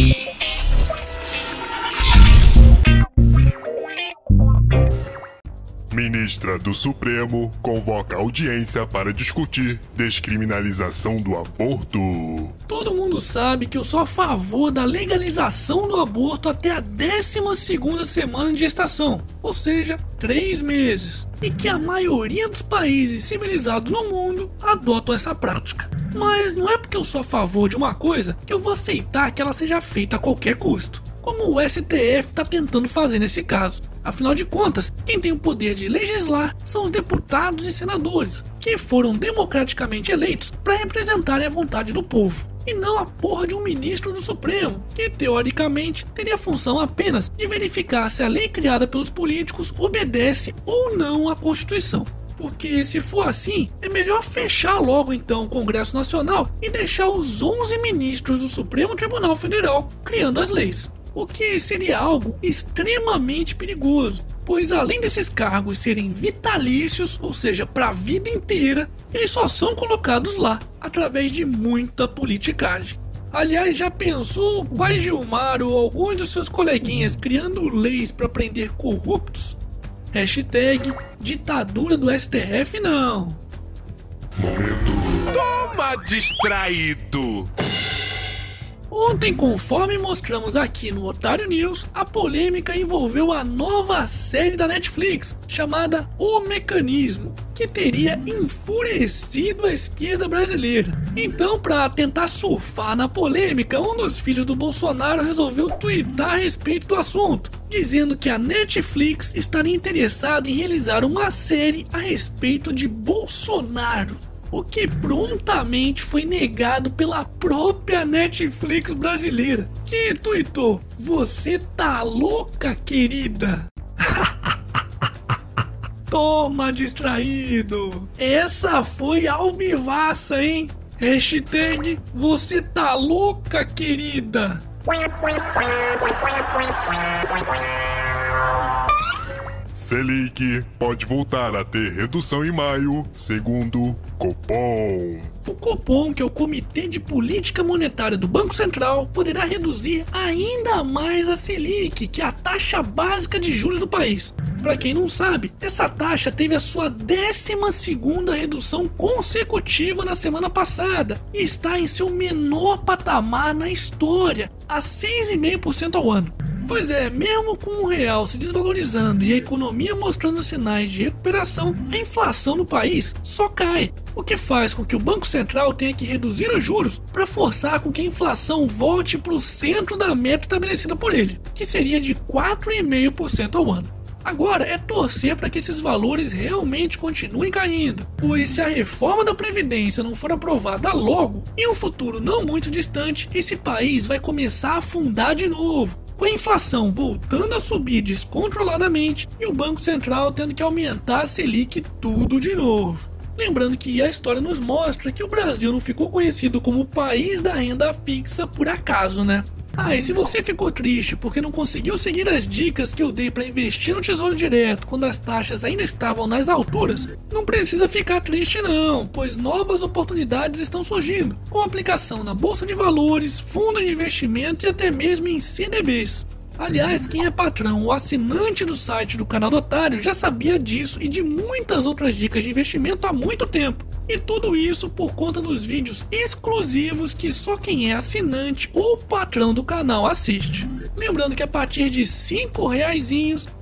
Thank you. Ministra do Supremo convoca audiência para discutir descriminalização do aborto. Todo mundo sabe que eu sou a favor da legalização do aborto até a 12 semana de gestação, ou seja, três meses, e que a maioria dos países civilizados no mundo adotam essa prática. Mas não é porque eu sou a favor de uma coisa que eu vou aceitar que ela seja feita a qualquer custo, como o STF está tentando fazer nesse caso. Afinal de contas, quem tem o poder de legislar são os deputados e senadores, que foram democraticamente eleitos para representarem a vontade do povo, e não a porra de um ministro do Supremo, que teoricamente teria a função apenas de verificar se a lei criada pelos políticos obedece ou não à Constituição. Porque se for assim, é melhor fechar logo então o Congresso Nacional e deixar os 11 ministros do Supremo Tribunal Federal criando as leis o que seria algo extremamente perigoso, pois além desses cargos serem vitalícios, ou seja, para a vida inteira, eles só são colocados lá através de muita politicagem. Aliás, já pensou o pai Gilmar ou alguns dos seus coleguinhas criando leis para prender corruptos? Hashtag ditadura do STF não. Momento. Toma distraído! Ontem, conforme mostramos aqui no Otário News, a polêmica envolveu a nova série da Netflix chamada O Mecanismo, que teria enfurecido a esquerda brasileira. Então, para tentar surfar na polêmica, um dos filhos do Bolsonaro resolveu twittar a respeito do assunto, dizendo que a Netflix estaria interessada em realizar uma série a respeito de Bolsonaro o que prontamente foi negado pela própria Netflix brasileira, que tweetou: Você tá louca, querida? Toma, distraído! Essa foi alvivaça, hein? Hashtag Você tá louca, querida? Selic pode voltar a ter redução em maio, segundo Copom. O Copom, que é o Comitê de Política Monetária do Banco Central, poderá reduzir ainda mais a Selic, que é a taxa básica de juros do país. Para quem não sabe, essa taxa teve a sua 12 redução consecutiva na semana passada e está em seu menor patamar na história, a 6,5% ao ano. Pois é, mesmo com o real se desvalorizando e a economia mostrando sinais de recuperação, a inflação no país só cai, o que faz com que o Banco Central tenha que reduzir os juros para forçar com que a inflação volte para o centro da meta estabelecida por ele, que seria de 4,5% ao ano. Agora é torcer para que esses valores realmente continuem caindo, pois se a reforma da Previdência não for aprovada logo, em um futuro não muito distante, esse país vai começar a afundar de novo, com a inflação voltando a subir descontroladamente e o Banco Central tendo que aumentar a Selic tudo de novo. Lembrando que a história nos mostra que o Brasil não ficou conhecido como o país da renda fixa por acaso, né? Ah, e se você ficou triste porque não conseguiu seguir as dicas que eu dei para investir no Tesouro Direto quando as taxas ainda estavam nas alturas, não precisa ficar triste não, pois novas oportunidades estão surgindo, com aplicação na bolsa de valores, fundo de investimento e até mesmo em CDBs. Aliás, quem é patrão ou assinante do site do canal do Otário já sabia disso e de muitas outras dicas de investimento há muito tempo. E tudo isso por conta dos vídeos exclusivos que só quem é assinante ou patrão do canal assiste. Lembrando que a partir de 5 reais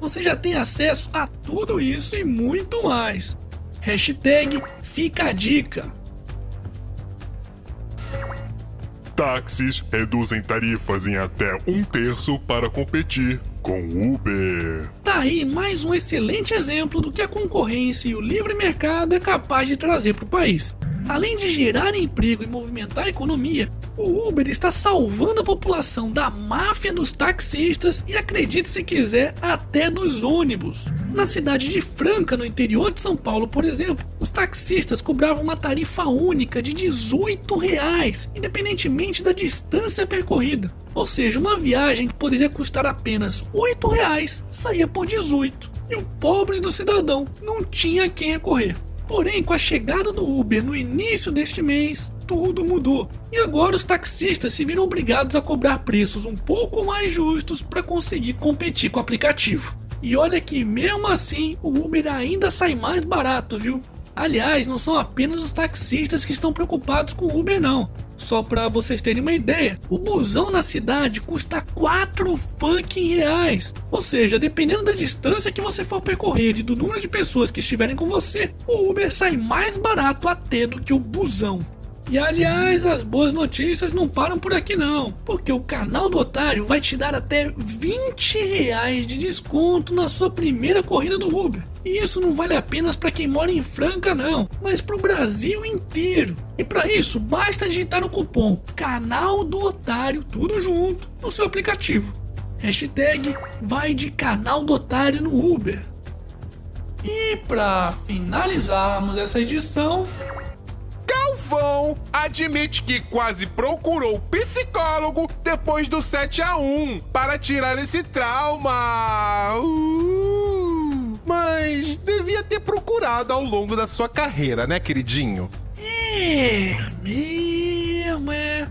você já tem acesso a tudo isso e muito mais. Hashtag fica a dica. Táxis reduzem tarifas em até um terço para competir com Uber. Tá aí mais um excelente exemplo do que a concorrência e o livre mercado é capaz de trazer para o país. Além de gerar emprego e movimentar a economia, o Uber está salvando a população da máfia dos taxistas e, acredite se quiser, até dos ônibus. Na cidade de Franca, no interior de São Paulo, por exemplo, os taxistas cobravam uma tarifa única de 18 reais, independentemente da distância percorrida. Ou seja, uma viagem que poderia custar apenas 8 reais saía por 18. E o pobre do cidadão não tinha quem recorrer. Porém, com a chegada do Uber no início deste mês, tudo mudou. E agora os taxistas se viram obrigados a cobrar preços um pouco mais justos para conseguir competir com o aplicativo. E olha que mesmo assim, o Uber ainda sai mais barato, viu? Aliás, não são apenas os taxistas que estão preocupados com o Uber não. Só para vocês terem uma ideia, o busão na cidade custa 4 fucking reais. Ou seja, dependendo da distância que você for percorrer e do número de pessoas que estiverem com você, o Uber sai mais barato até do que o busão. E aliás, as boas notícias não param por aqui não, porque o canal do Otário vai te dar até 20 reais de desconto na sua primeira corrida do Uber. E isso não vale apenas para quem mora em Franca não, mas para o Brasil inteiro. E para isso, basta digitar o cupom Canal do Otário, tudo junto, no seu aplicativo. Hashtag vai de Canal do Otário no Uber. E para finalizarmos essa edição, Galvão admite que quase procurou psicólogo depois do 7 a 1 para tirar esse trauma. Uh, mas devia ter procurado ao longo da sua carreira, né, queridinho? é mesmo, é.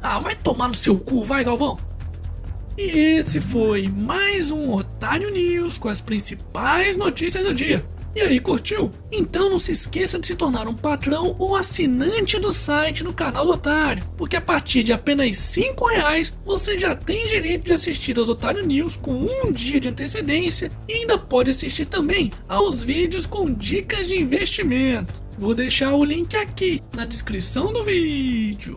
Ah, vai tomar no seu cu, vai, Galvão. E esse foi mais um Otário News com as principais notícias do dia. E aí, curtiu? Então não se esqueça de se tornar um patrão ou assinante do site no canal do Otário, porque a partir de apenas 5 reais você já tem direito de assistir aos Otário News com um dia de antecedência e ainda pode assistir também aos vídeos com dicas de investimento. Vou deixar o link aqui na descrição do vídeo.